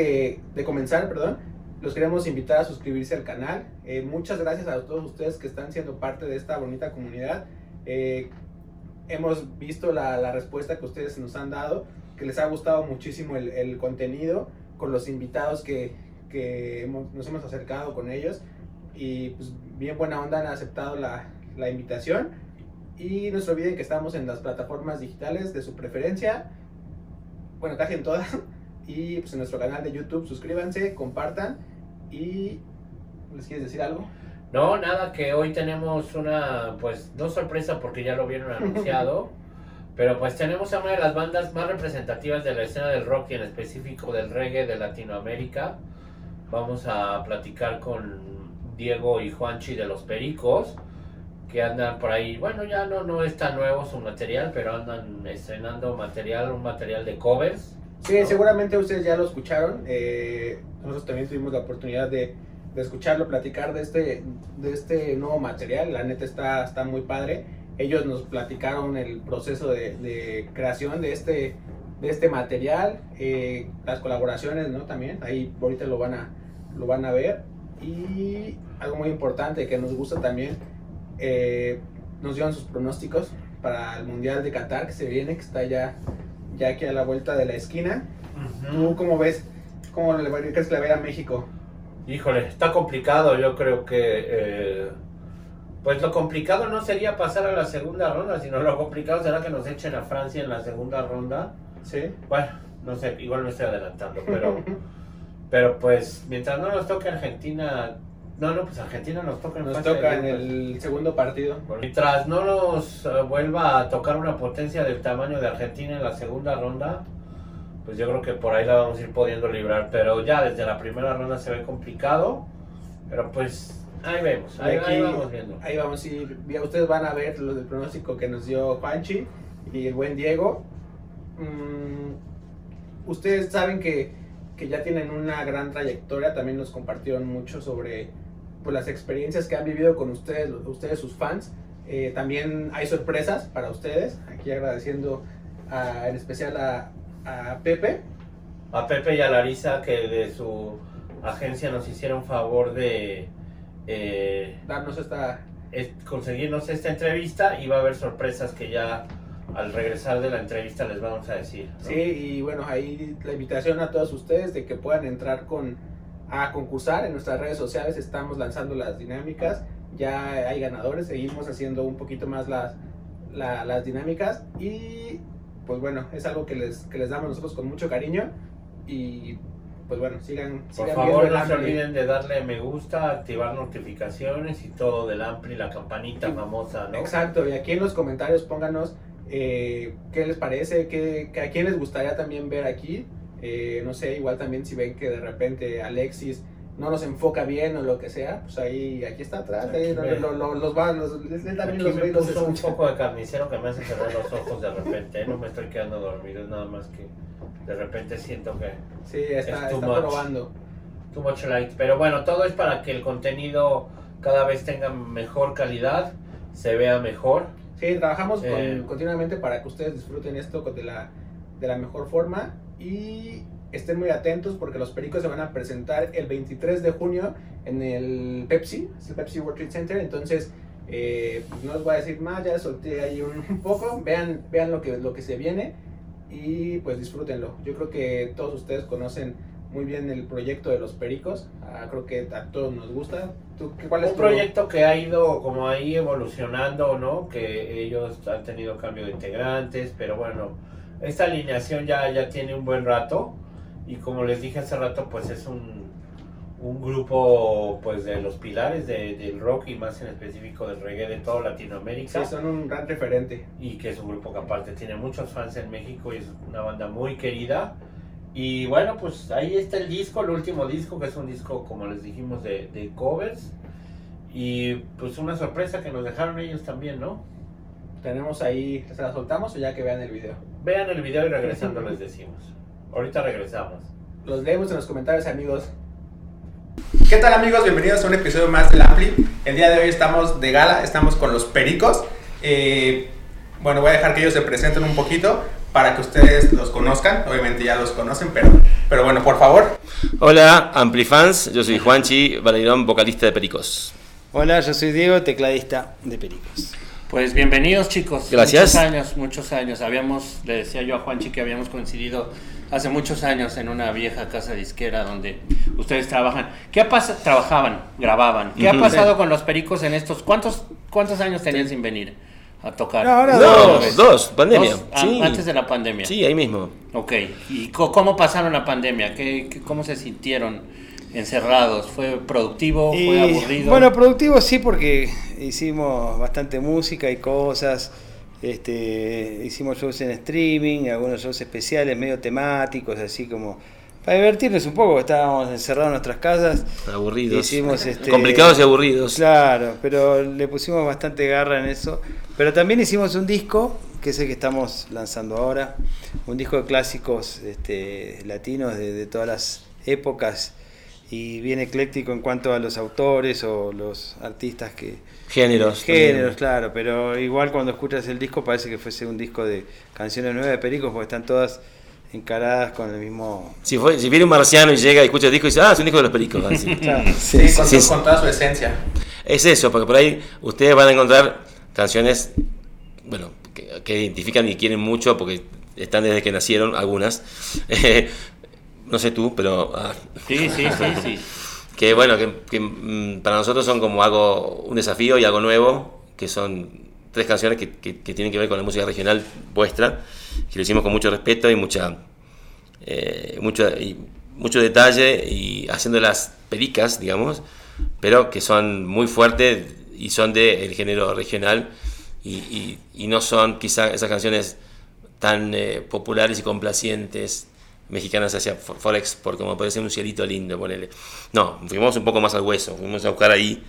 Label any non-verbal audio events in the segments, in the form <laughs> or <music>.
que de comenzar, perdón, los queremos invitar a suscribirse al canal. Eh, muchas gracias a todos ustedes que están siendo parte de esta bonita comunidad. Eh, hemos visto la, la, respuesta que ustedes nos han dado, que les ha gustado muchísimo el, el contenido con los invitados que, que hemos, nos hemos acercado con ellos y pues bien buena onda han aceptado la, la invitación y no se olviden que estamos en las plataformas digitales de su preferencia, bueno casi en todas <laughs> y pues en nuestro canal de YouTube suscríbanse, compartan y ¿les quieres decir algo? No, nada, que hoy tenemos una, pues, no sorpresa porque ya lo vieron anunciado, <laughs> pero pues tenemos a una de las bandas más representativas de la escena del rock y en específico del reggae de Latinoamérica. Vamos a platicar con Diego y Juanchi de los Pericos, que andan por ahí, bueno, ya no, no está nuevo su material, pero andan estrenando material, un material de covers. Sí, seguramente ustedes ya lo escucharon. Eh, nosotros también tuvimos la oportunidad de de escucharlo, platicar de este, de este nuevo material. La neta está, está muy padre. Ellos nos platicaron el proceso de, de creación de este, de este material, eh, las colaboraciones, ¿no? También, ahí ahorita lo van, a, lo van a ver. Y algo muy importante que nos gusta también, eh, nos dieron sus pronósticos para el Mundial de Qatar que se viene, que está ya, ya aquí a la vuelta de la esquina. Uh -huh. ¿Tú cómo ves? ¿Cómo le crees que le va a ir a México? Híjole, está complicado. Yo creo que. Eh, pues lo complicado no sería pasar a la segunda ronda, sino lo complicado será que nos echen a Francia en la segunda ronda. Sí. Bueno, no sé, igual me estoy adelantando, pero. <laughs> pero pues, mientras no nos toque Argentina. No, no, pues Argentina nos toca en Nos toca en el segundo partido. Mientras no nos uh, vuelva a tocar una potencia del tamaño de Argentina en la segunda ronda, pues yo creo que por ahí la vamos a ir pudiendo librar. Pero ya desde la primera ronda se ve complicado. Pero pues ahí vemos, ahí, Aquí, ahí vamos viendo. Ahí vamos, y ustedes van a ver lo del pronóstico que nos dio Juanchi y el buen Diego. Mm, ustedes saben que, que, ya tienen una gran trayectoria, también nos compartieron mucho sobre pues, las experiencias que han vivido con ustedes, ustedes sus fans. Eh, también hay sorpresas para ustedes, aquí agradeciendo a, en especial a, a Pepe. A Pepe y a Larisa que de su agencia nos hicieron favor de eh, darnos esta es, conseguirnos esta entrevista y va a haber sorpresas que ya al regresar de la entrevista les vamos a decir. ¿no? Sí, y bueno, ahí la invitación a todos ustedes de que puedan entrar con a concursar en nuestras redes sociales, estamos lanzando las dinámicas, ya hay ganadores, seguimos haciendo un poquito más las, la, las dinámicas y pues bueno, es algo que les, que les damos nosotros con mucho cariño y pues bueno, sigan, Por sigan favor, no se olviden de darle me gusta, activar notificaciones y todo del Ampli, la campanita sí. famosa, ¿no? Exacto, y aquí en los comentarios pónganos eh, qué les parece, qué, a quién les gustaría también ver aquí. Eh, no sé, igual también si ven que de repente Alexis no nos enfoca bien o lo que sea, pues ahí, aquí está atrás, ahí lo, lo, lo, los va, los, también Aquí los me los puso un poco de <laughs> carnicero que me hace cerrar los ojos de repente, ¿eh? no me estoy quedando dormido, nada más que de repente siento que Sí, está, Es too está much. probando. too much light, pero bueno, todo es para que el contenido cada vez tenga mejor calidad, se vea mejor. Sí, trabajamos con- Eh. continuamente para que ustedes disfruten esto de la, de la mejor forma y estén muy atentos porque los pericos se van a presentar el 23 de junio en el Pepsi, es el Pepsi World Trade Center, entonces eh, pues no les voy a decir más, ya solté ahí <laughs> un, poco, vean, vean lo, que, lo que se viene y pues disfrútenlo. Yo creo que todos ustedes conocen muy bien el proyecto de los pericos, Ah, creo que a todos nos gusta. ¿Tú, ¿Cuál es Un tu- proyecto que ha ido como ahí evolucionando, ¿no? Que ellos han tenido cambio de integrantes, pero bueno, esta alineación ya, ya tiene un buen rato y como les dije hace rato, pues es un, un grupo pues de los pilares de- del rock y más en específico del reggae de toda Latinoamérica. Sí, son un gran referente. y que es un grupo que aparte tiene muchos fans en México y es una banda muy querida. Y bueno, pues ahí está el disco, el último disco, que es un disco, como les dijimos, de, de covers. Y pues una sorpresa que nos dejaron ellos también, ¿no? Tenemos ahí, ¿se la soltamos o ya que vean el video? Vean el video y regresando les decimos. Ahorita regresamos. Los leemos en los comentarios, amigos. ¿Qué tal, amigos? Bienvenidos a un episodio más del Ampli. El día de hoy estamos de gala, estamos con los pericos. Eh, bueno, voy a dejar que ellos se presenten un poquito para que ustedes los conozcan. Obviamente ya los conocen, pero, pero bueno, por favor. Hola, Amplifans. Yo soy Juanchi Valerón, vocalista de Pericos. Hola, yo soy Diego, tecladista de Pericos. Pues bienvenidos chicos. Gracias. Muchos años, muchos años. Habíamos, le decía yo a Juanchi que habíamos coincidido hace muchos años en una vieja casa disquera donde ustedes trabajan. ¿Qué ha pasado? Trabajaban, grababan. ¿Qué ha pasado con los pericos en estos? ¿Cuántos, cuántos años tenían sin venir a tocar? No, ahora Dos, dos, pandemia. Dos, Sí. Antes de la pandemia. Sí, ahí mismo. Ok. ¿Y cómo pasaron la pandemia? ¿Qué, qué- cómo se sintieron encerrados? ¿Fue productivo? ¿Fue aburrido? Bueno, productivo sí, porque hicimos bastante música y cosas. Este, hicimos shows en streaming, algunos shows especiales, medio temáticos, así como para divertirnos un poco. Estábamos encerrados en nuestras casas. Aburridos. Hicimos, <laughs> este, Complicados y aburridos. Claro, pero le pusimos bastante garra en eso. Pero también hicimos un disco, que es el que estamos lanzando ahora, un disco de clásicos este, latinos de, de todas las épocas y bien ecléctico en cuanto a los autores o los artistas que... Géneros. Géneros, claro, pero igual cuando escuchas el disco parece que fuese un disco de canciones nuevas de Pericos porque están todas encaradas con el mismo... Si, fue, si viene un marciano y llega y escucha el disco y dice, ah, es un disco de los pericos. así. <laughs> Claro, Sí, sí, con, sí, con toda su esencia. Es eso, porque por ahí ustedes van a encontrar canciones, bueno, que, que identifican y quieren mucho porque están desde que nacieron algunas. <laughs> no sé tú, pero ah, Sí, sí, sí, sí. <laughs> que bueno, que, que, mm, para nosotros son como algo, un desafío y algo nuevo, que son tres canciones que, que- que tienen que ver con la música regional vuestra, que lo hicimos con mucho respeto y mucha eh, mucho, y mucho detalle y haciéndolas pericas, digamos, pero que son muy fuertes y son del género regional y, y- y no son quizá esas canciones tan eh, populares y complacientes mexicanas hacia for, for export, como puede ser un cielito lindo, ponele. No, fuimos un poco más al hueso, fuimos a buscar ahí.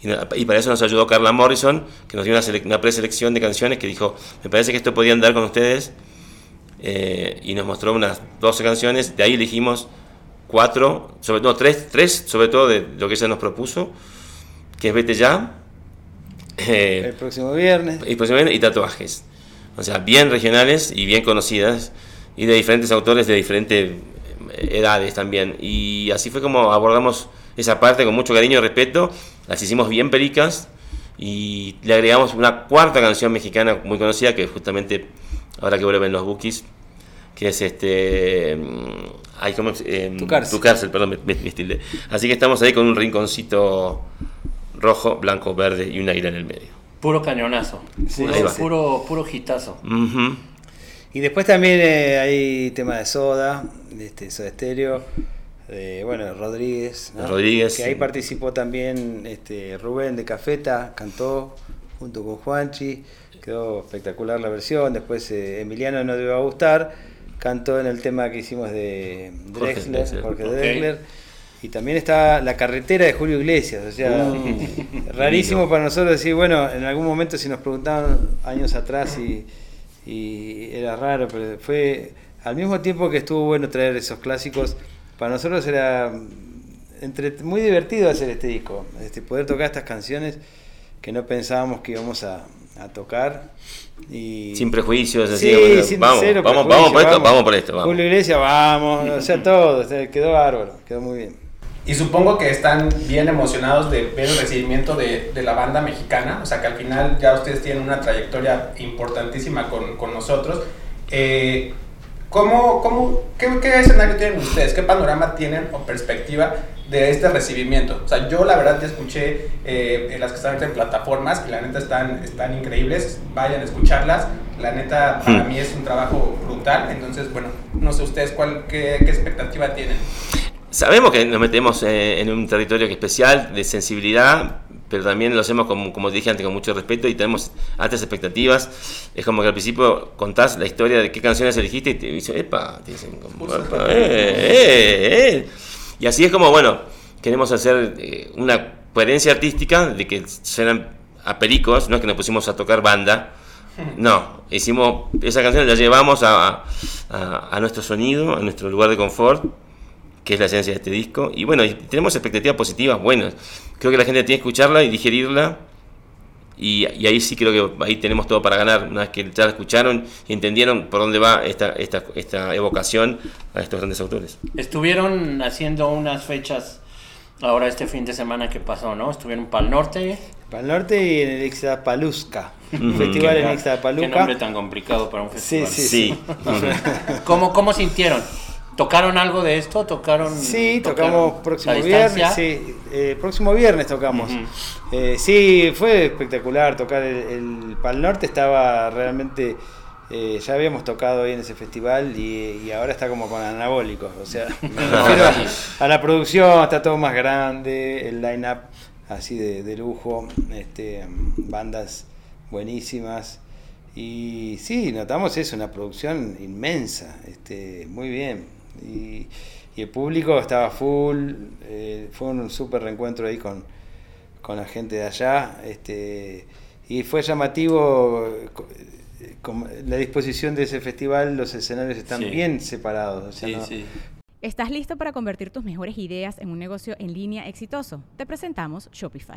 Y, no- para eso nos ayudó Carla Morrison, que nos dio una, una preselección de canciones que dijo, me parece que esto podía andar con ustedes. eh, y nos mostró unas 12 canciones, de ahí elegimos cuatro, sobre todo tres, tres sobre todo de lo que ella nos propuso, que es Vete Ya, eh, el próximo viernes. y, posiblemente- y tatuajes. O sea, bien regionales y bien conocidas y de diferentes autores de diferentes eh, edades también. Y así fue como abordamos esa parte con mucho cariño y respeto. Las hicimos bien pericas y le agregamos una cuarta canción mexicana muy conocida que justamente ahora que vuelven los bookies que es este mm, ay, ¿cómo es? Em, Tu cárcel. perdón, me, me- me estilé. Así que estamos ahí con un rinconcito rojo, blanco, verde y una isla en el medio. Puro cañonazo. Sí, puro, puro, puro hitazo. Ujú. Y después también eh, hay tema de Soda, de este, Soda Stereo, de, bueno, Rodríguez. ¿no? Rodríguez, Que ahí participó también este, Rubén de Cafeta, cantó junto con Juanchi, quedó espectacular la versión. Después eh, Emiliano no debe gustar, cantó en el tema que hicimos de Jorge Drexler. Jorge. Drexler. Y también está La Carretera de Julio Iglesias, o sea, Uh, <laughs> rarísimo lindo. para nosotros decir, bueno, en algún momento si nos preguntaban años atrás y, y era raro, pero fue al mismo tiempo que estuvo bueno traer esos clásicos, para nosotros era mm, entre, muy divertido hacer este disco, este, poder tocar estas canciones que no pensábamos que íbamos a, a tocar. Y, Sin prejuicios, así, Sí, bueno, sin vamos, cero vamos, prejuicio, vamos por esto, vamos por esto, vamos. Julio Iglesias, vamos, o sea, todo, o sea, quedó bárbaro, quedó muy bien. Y supongo que están bien emocionados de ver el recibimiento de, de la banda mexicana, o sea que al final ya ustedes tienen una trayectoria importantísima con, con nosotros. Eh, ¿cómo, cómo, qué, qué escenario tienen ustedes? ¿Qué panorama tienen o perspectiva de este recibimiento? O sea, yo la verdad ya escuché eh, las que están en plataformas y la neta están, están increíbles, vayan a escucharlas. La neta para Hmm. mí es un trabajo brutal, entonces bueno, no sé ustedes cuál, qué, qué expectativa tienen. Sabemos que nos metemos eh, en un territorio que es especial, de sensibilidad, pero también lo hacemos, como, como dije antes, con mucho respeto y tenemos altas expectativas. Es como que al principio contás la historia de qué canciones elegiste y te dicen, epa, te dicen, como, "Epa, eh, eh, eh". Y así es como, bueno, queremos hacer eh, una coherencia artística de que suenan a pericos, no es que nos pusimos a tocar banda. <laughs> No, hicimos esa canción, la llevamos a, a- a nuestro sonido, a nuestro lugar de confort, que es la esencia de este disco. Y bueno, y tenemos expectativas positivas buenas. Creo que la gente tiene que escucharla y digerirla Y, y ahí sí creo que ahí tenemos todo para ganar, una vez que ya la escucharon y entendieron por dónde va esta, esta, esta evocación a estos grandes autores. Estuvieron haciendo unas fechas ahora este fin de semana que pasó, ¿no? Estuvieron para el norte. Para el norte y en el Ixtapalusca. Ujú. festival en Qué Ixtapaluca. nombre tan complicado para un Sí, festival. sí, Sí. sí. ¿Cómo, ¿Cómo sintieron? ¿Tocaron algo de esto? ¿Tocaron? Sí, tocaron tocamos próximo viernes. Sí, eh, próximo viernes tocamos. Eh, sí, fue espectacular tocar el, el Pal Norte. Estaba realmente. eh, ya habíamos tocado hoy en ese festival y, y ahora está como con anabólicos. O sea, <laughs> me refiero a, a la producción, está todo más grande, el line-up así de, de lujo, este, bandas buenísimas. Y sí, notamos eso, una producción inmensa, este, muy bien. Y, y el público estaba full, eh, fue un súper reencuentro ahí con, con la gente de allá. Este, y fue llamativo eh, co- eh, como la disposición de ese festival, los escenarios están Sí. bien separados. o sea, Sí, no- sí. ¿Estás listo para convertir tus mejores ideas en un negocio en línea exitoso? Te presentamos Shopify.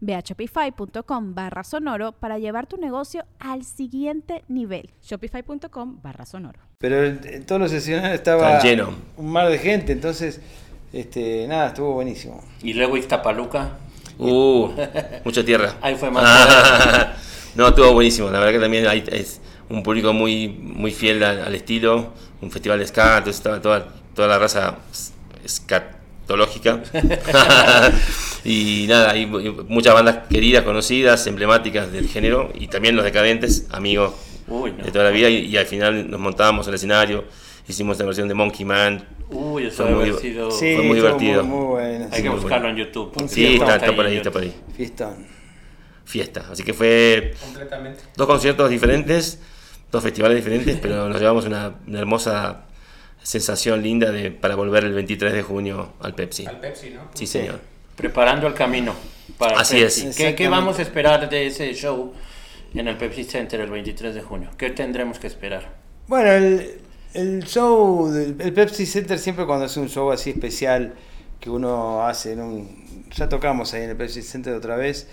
Ve a shopify.com barra sonoro para llevar tu negocio al siguiente nivel. Shopify.com barra sonoro. Pero en, todos los escenarios estaba lleno. un mar de gente, entonces, este, nada, estuvo buenísimo. Y luego Ixtapaluca. Uh, <laughs> mucha tierra. Ahí fue más. Ah, <laughs> no, estuvo buenísimo. La verdad que también hay, es un público muy, muy fiel al, al estilo. Un festival de ska, entonces estaba toda, toda la raza escatológica. <laughs> y nada, hay mu- muchas bandas queridas, conocidas, emblemáticas del género. Y también los decadentes, amigos Uy, no. de toda la vida. Y, y al final nos montábamos al escenario. Hicimos la versión de Monkey Man. Uy, eso Fue muy- sido. Sí, fue muy divertido. Muy, bueno, Hay sí, que muy buscarlo bueno. en YouTube. Sí, está, por ahí, está por ahí. Fiestón. Fiesta. Así que fue Completamente. dos conciertos diferentes, dos festivales diferentes, pero <laughs> nos llevamos una, una hermosa sensación linda de, para volver el 23 de junio al Pepsi. Al Pepsi, ¿no? Sí, señor. Preparando el camino. Para Así Pepsi. es. ¿Qué, qué vamos a esperar de ese show en el Pepsi Center el 23 de junio? ¿Qué tendremos que esperar? Bueno, el, el show, del, el Pepsi Center siempre cuando es un show así especial que uno hace en un... Ya tocamos ahí en el Pepsi Center otra vez.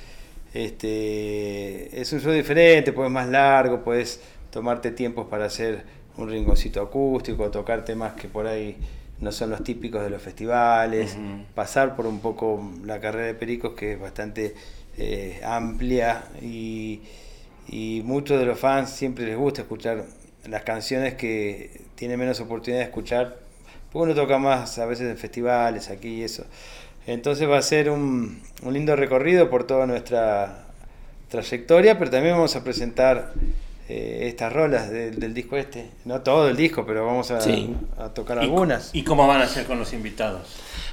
Este, es un show diferente, pues más largo, puedes tomarte tiempos para hacer un rinconcito acústico, tocar temas que por ahí no son los típicos de los festivales, pasar por un poco la carrera de Pericos que es bastante eh, amplia y, y muchos de los fans siempre les gusta escuchar las canciones que tienen menos oportunidad de escuchar, porque uno toca más a veces en festivales aquí y eso. Entonces va a ser un, un lindo recorrido por toda nuestra trayectoria, pero también vamos a presentar eh, estas rolas del- del disco este. No todo el disco, pero vamos a, Sí. a tocar ¿Y- algunas. ¿Y cómo van a ser con los invitados?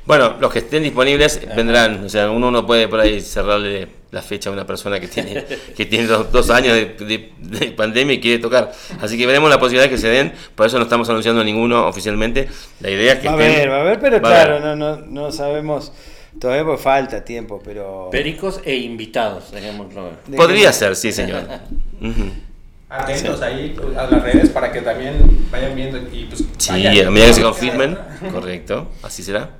Bueno, los que estén disponibles vendrán. O sea, uno no puede por ahí cerrarle la fecha a una persona que tiene, <laughs> que tiene dos, dos años de, de- de pandemia y quiere tocar. Así que veremos la posibilidad que se den. Por eso no estamos anunciando a ninguno oficialmente. La idea es que Va a estén- haber, va a haber, pero claro, no, no, no sabemos, todavía pues falta tiempo, pero... Pericos e invitados, dejémoslo. de- Podría ser, sí, señor. <laughs> Atentos ahí pues, a las redes para que también vayan viendo y pues Sí, vayan. a medida que se confirmen. <laughs> Correcto, así será.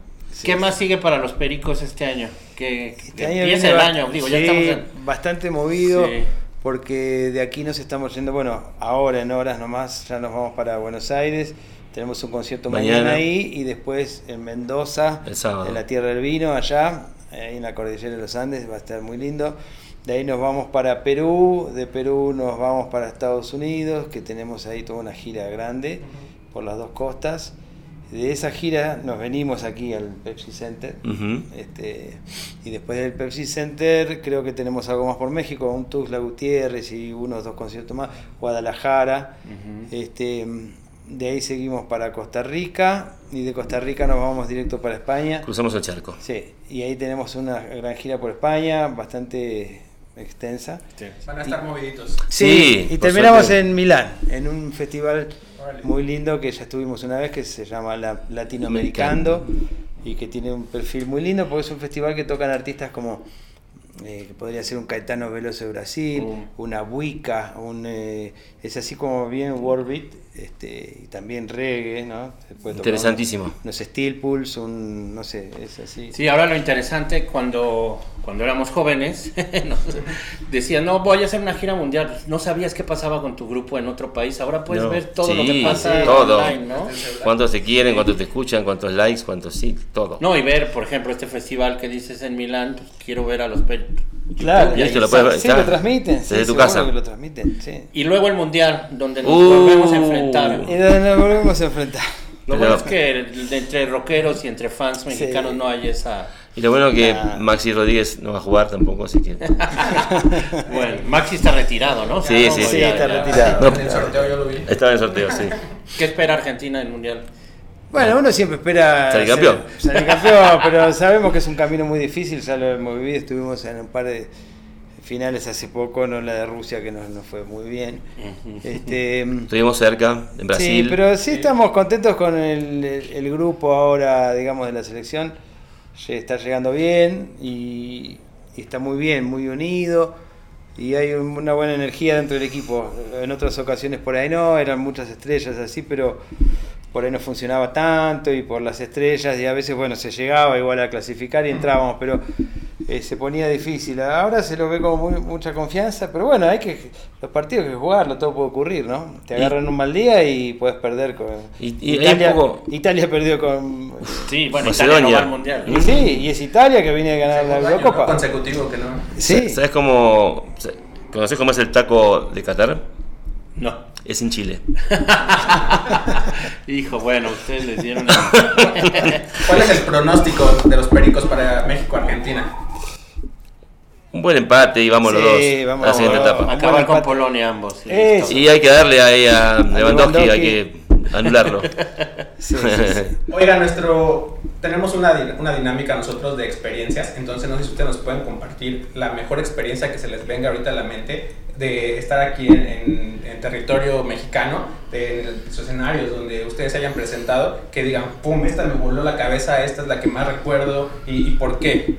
¿Qué más sigue para los Pericos este año? Que, Este año empieza el año, digo, ya sí, estamos en... bastante movido Sí. porque de aquí nos estamos yendo, bueno, ahora en horas nomás ya nos vamos para Buenos Aires. Tenemos un concierto mañana, Mañana. ahí y después en Mendoza, en la Tierra del Vino, allá, ahí en la cordillera de los Andes, va a estar muy lindo. De ahí nos vamos para Perú, de Perú nos vamos para Estados Unidos, que tenemos ahí toda una gira grande por las dos costas. de esa gira nos venimos aquí al Pepsi Center. Este, y después del Pepsi Center creo que tenemos algo más por México, un Tuxtla Gutiérrez y unos dos conciertos más, Guadalajara. este, de ahí seguimos para Costa Rica y de Costa Rica nos vamos directo para España. Cruzamos el charco. Sí, y ahí tenemos una gran gira por España, bastante extensa. Van a estar moviditos. Sí, y terminamos suerte. en Milán, en un festival muy lindo que ya estuvimos una vez que se llama La- Latinoamericano y que tiene un perfil muy lindo porque es un festival que tocan artistas como eh, que podría ser un Caetano Veloso de Brasil, Mm. una Wicca, un, eh, es así como bien world beat este, y también reggae, ¿no? Interesantísimo. Unos Steel Pulse, un, no sé, es así. Sí, ahora lo interesante, cuando, cuando éramos jóvenes, <laughs> nos decían, no, voy a hacer una gira mundial. No sabías qué pasaba con tu grupo en otro país. Ahora puedes No. ver todo lo Sí, que pasa sí, todo. online, ¿no? ¿Cuántos te quieren? ¿Cuántos te escuchan? ¿Cuántos likes? ¿Cuántos sí? Todo. No, y ver, por ejemplo, este festival que dices en Milán, pues quiero ver a los Claro, Y esto lo puedes ver, sí, lo transmiten. sí, Desde tu casa. que lo transmiten, sí. Y luego el mundial, donde nos Uh. volvemos a enfrentar. Y donde nos volvemos a enfrentar. Lo bueno es que entre rockeros y entre fans mexicanos Sí. no hay esa... Y lo bueno que Nah. Maxi Rodríguez no va a jugar tampoco, así que. <laughs> Bueno, Maxi está retirado, ¿no? Sí, Ya, sí, no, sí, ya, está ya. retirado. En el sorteo yo lo vi. Estaba en el sorteo, sí. ¿Qué espera Argentina en el mundial? Bueno, uno siempre espera Salir ser- campeón. salir campeón, pero sabemos que es un camino muy difícil, ya lo hemos vivido, estuvimos en un par de finales hace poco, no la de Rusia que nos, nos fue muy bien. Este, Estuvimos cerca, en Brasil. Sí, pero sí estamos contentos con el, el- el grupo ahora, digamos, de la selección. Está llegando bien y, y está muy bien, muy unido. Y hay un- una buena energía dentro del equipo. En otras ocasiones por ahí no, eran muchas estrellas así, pero por ahí no funcionaba tanto y por las estrellas y a veces, bueno, se llegaba igual a clasificar y entrábamos, pero eh, se ponía difícil. Ahora se lo ve con muy- mucha confianza, pero bueno, hay que los partidos hay que jugarlo, todo puede ocurrir, ¿no? Te Y- agarran un mal día y puedes perder con... Y- y hay Italia, poco- Italia perdió con... Sí, bueno, Macedonia. Italia no va al mundial. Y sí, y es Italia que viene a ganar la Eurocopa. ¿no? consecutivo que no. Sí, ¿Sabes cómo. ¿Conoces cómo es el taco de Qatar? No. Es en Chile. <laughs> Hijo, bueno, ustedes les dieron... <laughs> ¿Cuál es el pronóstico de los pericos para México-Argentina? Un buen empate y vamos los Sí, dos vamos, a la siguiente vamos, etapa. vamos. Acabar con. Polonia ambos. sí. Y hay que darle ahí a Lewandowski, Lewandowski. hay que anularlo. <laughs> sí, sí, sí. Oiga, nuestro tenemos una, una dinámica nosotros de experiencias, entonces no sé si ustedes nos pueden compartir la mejor experiencia que se les venga ahorita a la mente de estar aquí en, en- en territorio mexicano, de, en los escenarios donde ustedes se hayan presentado, que digan, pum, esta me voló la cabeza, esta es la que más recuerdo y, y por qué.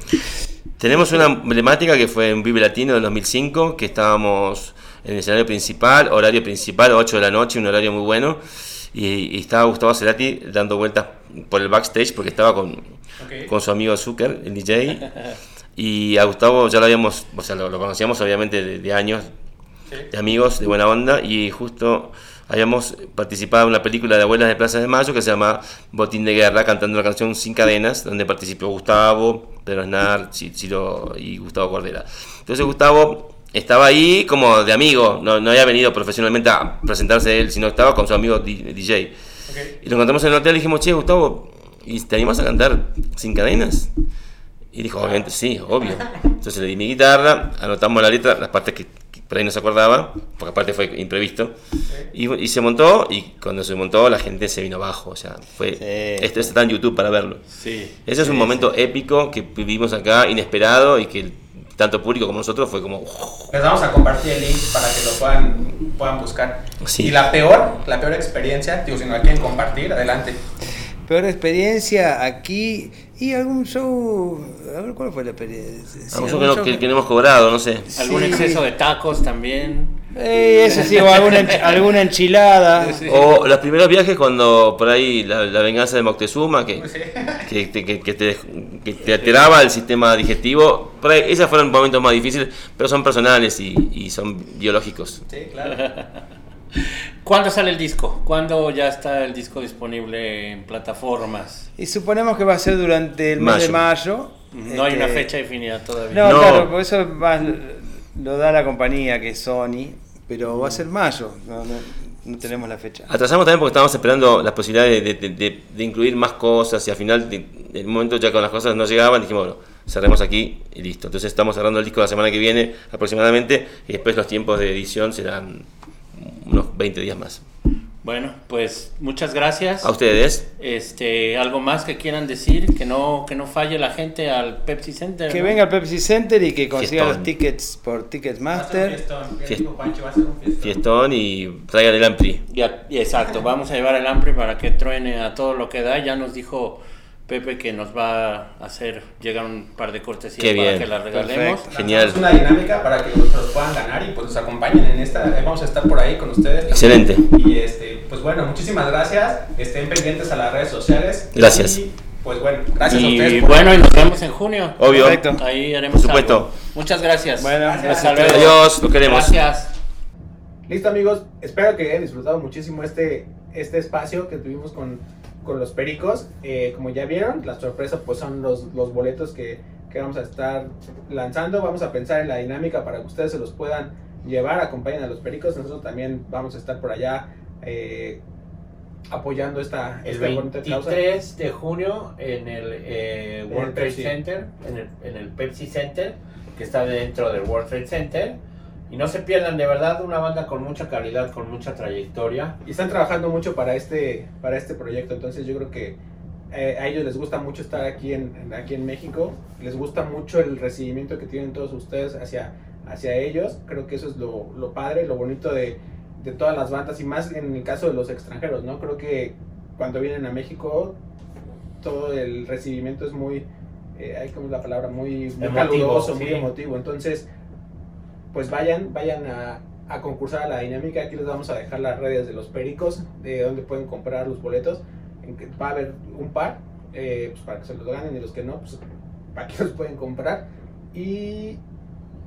Tenemos una emblemática que fue en Vive Latino del 2005, que estábamos en el escenario principal, horario principal, 8 de la noche, un horario muy bueno. Y, y estaba Gustavo Cerati dando vueltas por el backstage porque estaba con, Ok. con su amigo Zucker, el DJ. <laughs> Y a Gustavo ya lo habíamos, o sea, lo, lo conocíamos obviamente de, de años, Sí. de amigos, de buena onda. Y justo habíamos participado en una película de Abuelas de Plaza de Mayo que se llama Botín de Guerra, cantando la canción Sin Cadenas, donde participó Gustavo, Pedro Aznar, Ci- Ciro y Gustavo Cordera. Entonces Gustavo estaba ahí como de amigo, no, no había venido profesionalmente a presentarse él, sino estaba con su amigo DJ. Ok. Y lo encontramos en el hotel y dijimos, che, Gustavo, ¿y te animas a cantar Sin Cadenas? Y dijo, obviamente, sí, obvio. Entonces le di mi guitarra, anotamos la letra, las partes que, que por ahí no se acordaba, porque aparte fue imprevisto. Y, y se montó, y cuando se montó la gente se vino abajo. O sea, fue. Sí. Esto está en YouTube para verlo. Sí. Ese es un momento épico que vivimos acá, inesperado, y que tanto público como nosotros fue como. Les vamos a compartir el link para que lo puedan, puedan buscar. Sí. Y la peor, la peor experiencia, digo, si no la quieren compartir, adelante. Peor experiencia aquí y algún show. A ver, ¿cuál fue la experiencia? Sí, Algo algún que, no, show que- que no hemos cobrado, no sé. ¿Algún Sí. exceso de tacos también? Eh, eso sí, o alguna, alguna enchilada. Sí. O los primeros viajes cuando por ahí la, la venganza de Moctezuma, que, que, te- que- que te, que te alteraba el sistema digestivo. Por ahí, esos fueron momentos más difíciles, pero son personales y, y son biológicos. Sí, claro. <laughs> ¿Cuándo sale el disco? ¿Cuándo ya está el disco disponible en plataformas? Y suponemos que va a ser durante el mes de mayo. No hay Este, una fecha definida todavía. No, No. claro, porque eso más lo da la compañía que es Sony, pero va a ser mayo. no, no. no tenemos la fecha. Atrasamos también porque estábamos esperando las posibilidades de, incluir más cosas y al final, del momento ya con las cosas no llegaban, dijimos, bueno, cerremos aquí y listo. Entonces estamos cerrando el disco la semana que viene aproximadamente y después los tiempos de edición serán unos 20 días más. Bueno, pues muchas gracias. A ustedes, Este, algo más que quieran decir, que no, que no falle la gente al Pepsi Center. Que ¿no? venga al Pepsi Center y que consiga Fiestón. los tickets por Ticketmaster. fiestón y traigan el Ampli. Ya, exacto, vamos a llevar el Ampli para que truene a todo lo que da. Ya nos dijo Pepe que nos va a hacer llegar un par de cortesías Qué para bien. que las regalemos. Perfecto. Genial. Es una dinámica para que los puedan ganar y pues nos acompañen en esta. eh, Vamos a estar por ahí con ustedes. Excelente. Y este, pues bueno, muchísimas gracias. Estén pendientes a las redes sociales. Gracias. Y pues bueno, gracias a Y ustedes. por- bueno, y nos vemos en junio. Obvio. Perfecto. Ahí haremos Por supuesto. algo. Muchas gracias. Bueno, Hasta gracias. luego. Adiós, los queremos. Gracias. Listo amigos, espero que hayan disfrutado muchísimo este, este espacio que tuvimos con, con los pericos. Eh, como ya vieron, la sorpresa pues son los, los boletos que, que vamos a estar lanzando. Vamos a pensar en la dinámica para que ustedes se los puedan llevar, acompañen a los pericos. Nosotros también vamos a estar por allá eh, apoyando esta, El esta bonita causa. 23 de junio en el eh, En World el Trade Pepsi. Center, en el, en el Pepsi Center, que está dentro del World Trade Center. Y no se pierdan, de verdad, una banda con mucha calidad, con mucha trayectoria. Y están trabajando mucho para este, para este proyecto, entonces yo creo que eh, a ellos les gusta mucho estar aquí en, en- aquí en México, les gusta mucho el recibimiento que tienen todos ustedes hacia, hacia ellos, creo que eso es lo, lo padre, lo bonito de, de todas las bandas y más en el caso de los extranjeros, ¿no? Creo que cuando vienen a México todo el recibimiento es muy, eh, hay como la palabra, muy, muy Emotivo, caluroso, sí. muy emotivo, entonces pues vayan, vayan a, a concursar a la dinámica. Aquí les vamos a dejar las redes de los pericos, de donde pueden comprar los boletos. Va a haber un par, eh, pues para que se los ganen y los que no, pues para que los pueden comprar. Y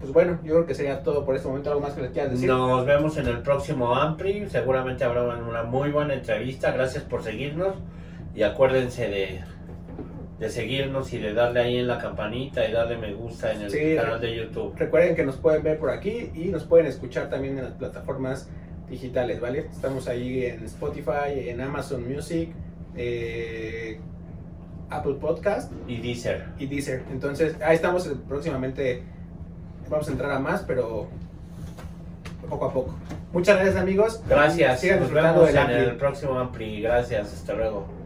pues bueno, yo creo que sería todo por este momento. ¿Algo más que les quieras decir? Nos vemos en el próximo Ampli. Seguramente habrá una muy buena entrevista. Gracias por seguirnos. Y acuérdense de, de seguirnos y de darle ahí en la campanita y darle me gusta en el Sí. canal de YouTube. Recuerden que nos pueden ver por aquí y nos pueden escuchar también en las plataformas digitales, ¿vale? Estamos ahí en Spotify, en Amazon Music, eh, Apple Podcast Y Deezer. y Deezer. Entonces, ahí estamos eh, próximamente. Vamos a entrar a más, pero poco a poco. Muchas gracias, amigos. Gracias. Sigan Nos vemos en el próximo Ampli. Gracias. Hasta luego.